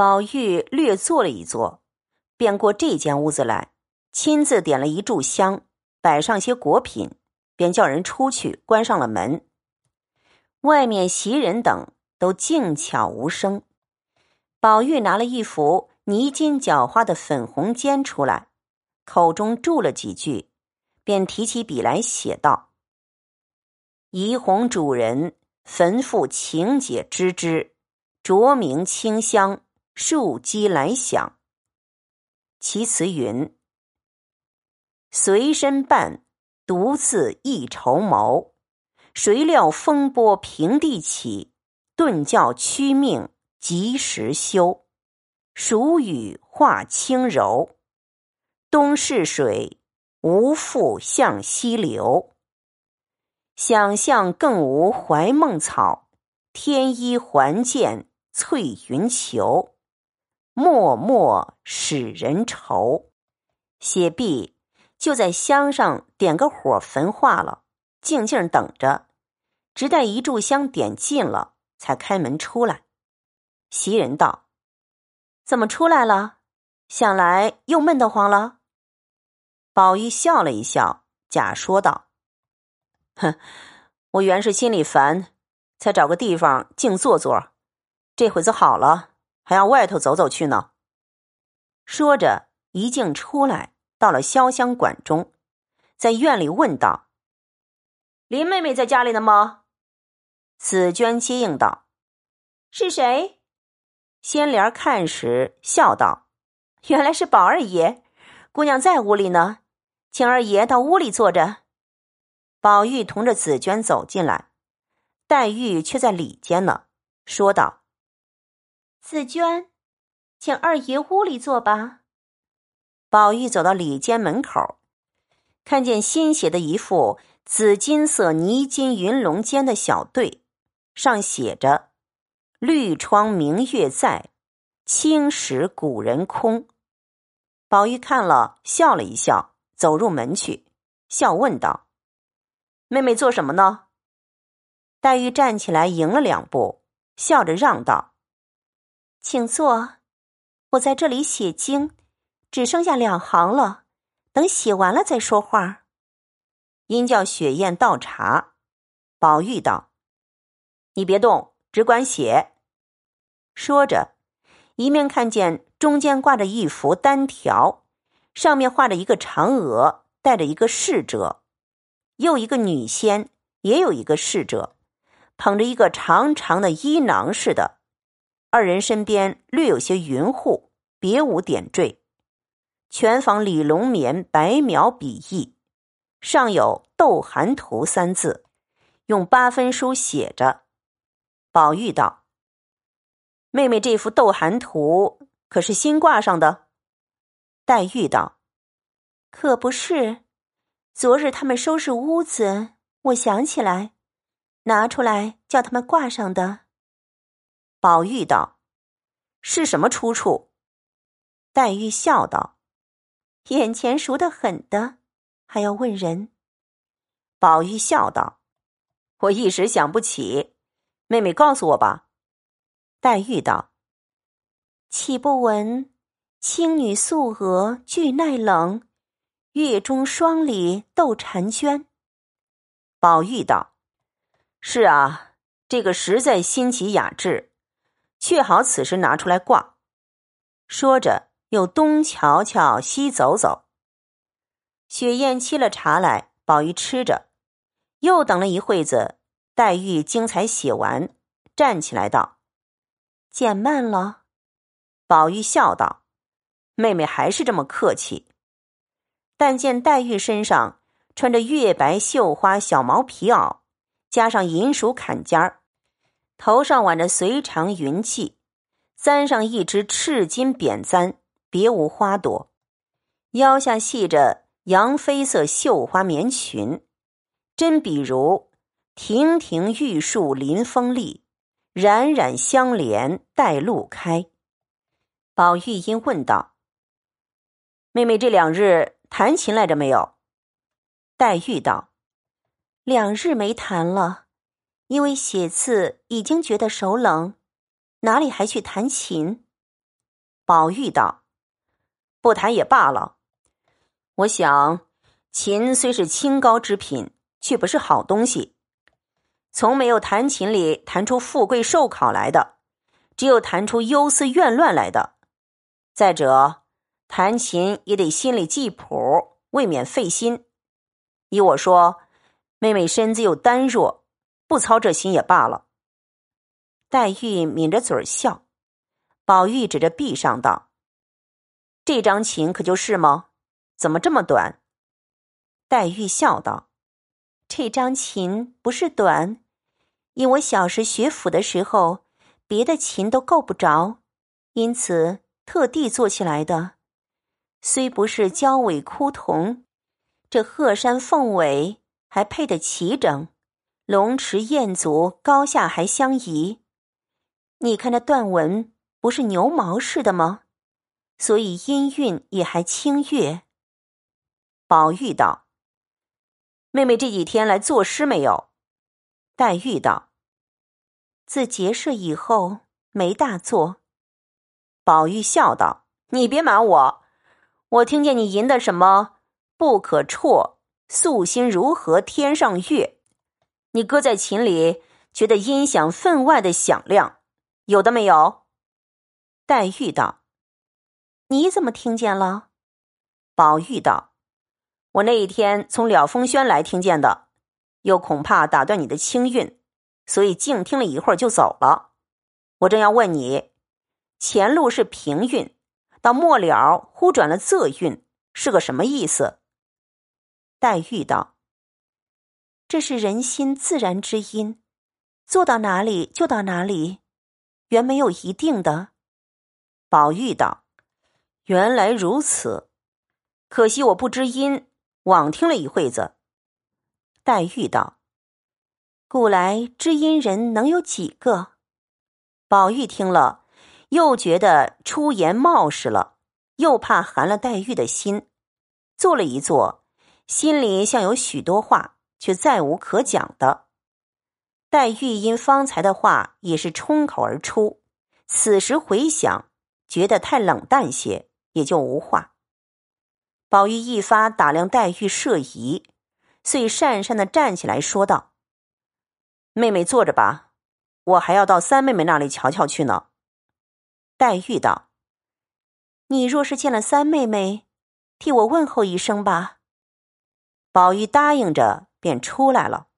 宝玉略坐了一坐，便过这间屋子来，亲自点了一炷香，摆上些果品，便叫人出去关上了门。外面袭人等都静悄无声。宝玉拿了一幅泥金角花的粉红笺出来，口中祝了几句，便提起笔来写道：“怡红主人，坟覆情解知之，着名清香。”树鸡来响。其词云：“随身伴，独自一筹谋。谁料风波平地起，顿教屈命及时休。暑雨化轻柔，东逝水，无复向西流。想象更无怀梦草，天衣还见翠云裘。”默默使人愁，写毕就在香上点个火焚化了，静静等着，直待一炷香点尽了，才开门出来。袭人道：“怎么出来了？想来又闷得慌了。”宝玉笑了一笑，假说道：“哼，我原是心里烦，才找个地方静坐坐，这会子好了。”还要外头走走去呢。说着，一径出来，到了潇湘馆中，在院里问道：“林妹妹在家里呢吗？”紫娟接应道：“是谁？”仙莲看时，笑道：“原来是宝二爷，姑娘在屋里呢，请二爷到屋里坐着。”宝玉同着紫娟走进来，黛玉却在里间呢，说道。紫娟，请二爷屋里坐吧。宝玉走到里间门口，看见新写的一副紫金色泥金云龙间的小对，上写着“绿窗明月在，青石古人空”。宝玉看了，笑了一笑，走入门去，笑问道：“妹妹做什么呢？”黛玉站起来，迎了两步，笑着让道。请坐，我在这里写经，只剩下两行了，等写完了再说话。因叫雪雁倒茶，宝玉道：“你别动，只管写。”说着，一面看见中间挂着一幅单条，上面画着一个嫦娥，带着一个侍者，又一个女仙，也有一个侍者，捧着一个长长的衣囊似的。二人身边略有些云雾，别无点缀。全仿李龙棉白描笔意，上有“斗寒图”三字，用八分书写着。宝玉道：“妹妹这幅斗寒图可是新挂上的？”黛玉道：“可不是，昨日他们收拾屋子，我想起来，拿出来叫他们挂上的。”宝玉道：“是什么出处？”黛玉笑道：“眼前熟得很的，还要问人？”宝玉笑道：“我一时想不起，妹妹告诉我吧。”黛玉道：“岂不闻青女素娥惧耐冷，月中霜里斗婵娟？”宝玉道：“是啊，这个实在新奇雅致。”却好，此时拿出来挂。说着，又东瞧瞧，西走走。雪雁沏了茶来，宝玉吃着，又等了一会子。黛玉精彩写完，站起来道：“减慢了。”宝玉笑道：“妹妹还是这么客气。”但见黛玉身上穿着月白绣花小毛皮袄，加上银鼠坎肩儿。头上挽着随长云髻，簪上一只赤金扁簪，别无花朵；腰下系着洋绯色绣花棉裙，真比如亭亭玉树临风丽，冉冉相连带露开。宝玉因问道：“妹妹这两日弹琴来着没有？”黛玉道：“两日没弹了。”因为写字已经觉得手冷，哪里还去弹琴？宝玉道：“不弹也罢了。我想，琴虽是清高之品，却不是好东西。从没有弹琴里弹出富贵寿考来的，只有弹出忧思怨乱来的。再者，弹琴也得心里记谱，未免费心。依我说，妹妹身子又单弱，不操这心也罢了。”黛玉抿着嘴笑，宝玉指着壁上道：“这张琴可就是吗？怎么这么短？”黛玉笑道：“这张琴不是短，因我小时学府的时候，别的琴都够不着，因此特地做起来的。虽不是交尾枯桐，这鹤山凤尾还配得齐整，龙池燕足高下还相宜。”你看那断纹不是牛毛似的吗？所以音韵也还清悦。宝玉道：“妹妹这几天来作诗没有？”黛玉道：“自结社以后没大作。”宝玉笑道：“你别瞒我，我听见你吟的什么‘不可辍，素心如何天上月’，你搁在琴里，觉得音响分外的响亮。”有的没有？黛玉道：“你怎么听见了？”宝玉道：“我那一天从了风轩来听见的，又恐怕打断你的清韵，所以静听了一会儿就走了。我正要问你，前路是平韵，到末了忽转了仄韵，是个什么意思？”黛玉道：“这是人心自然之音，做到哪里就到哪里。”原没有一定的，宝玉道：“原来如此，可惜我不知音，枉听了一会子。”黛玉道：“古来知音人能有几个？”宝玉听了，又觉得出言冒失了，又怕寒了黛玉的心，坐了一坐，心里像有许多话，却再无可讲的。黛玉因方才的话也是冲口而出，此时回想，觉得太冷淡些，也就无话。宝玉一发打量黛玉涉疑，遂讪讪的站起来说道：“妹妹坐着吧，我还要到三妹妹那里瞧瞧去呢。”黛玉道：“你若是见了三妹妹，替我问候一声吧。”宝玉答应着，便出来了。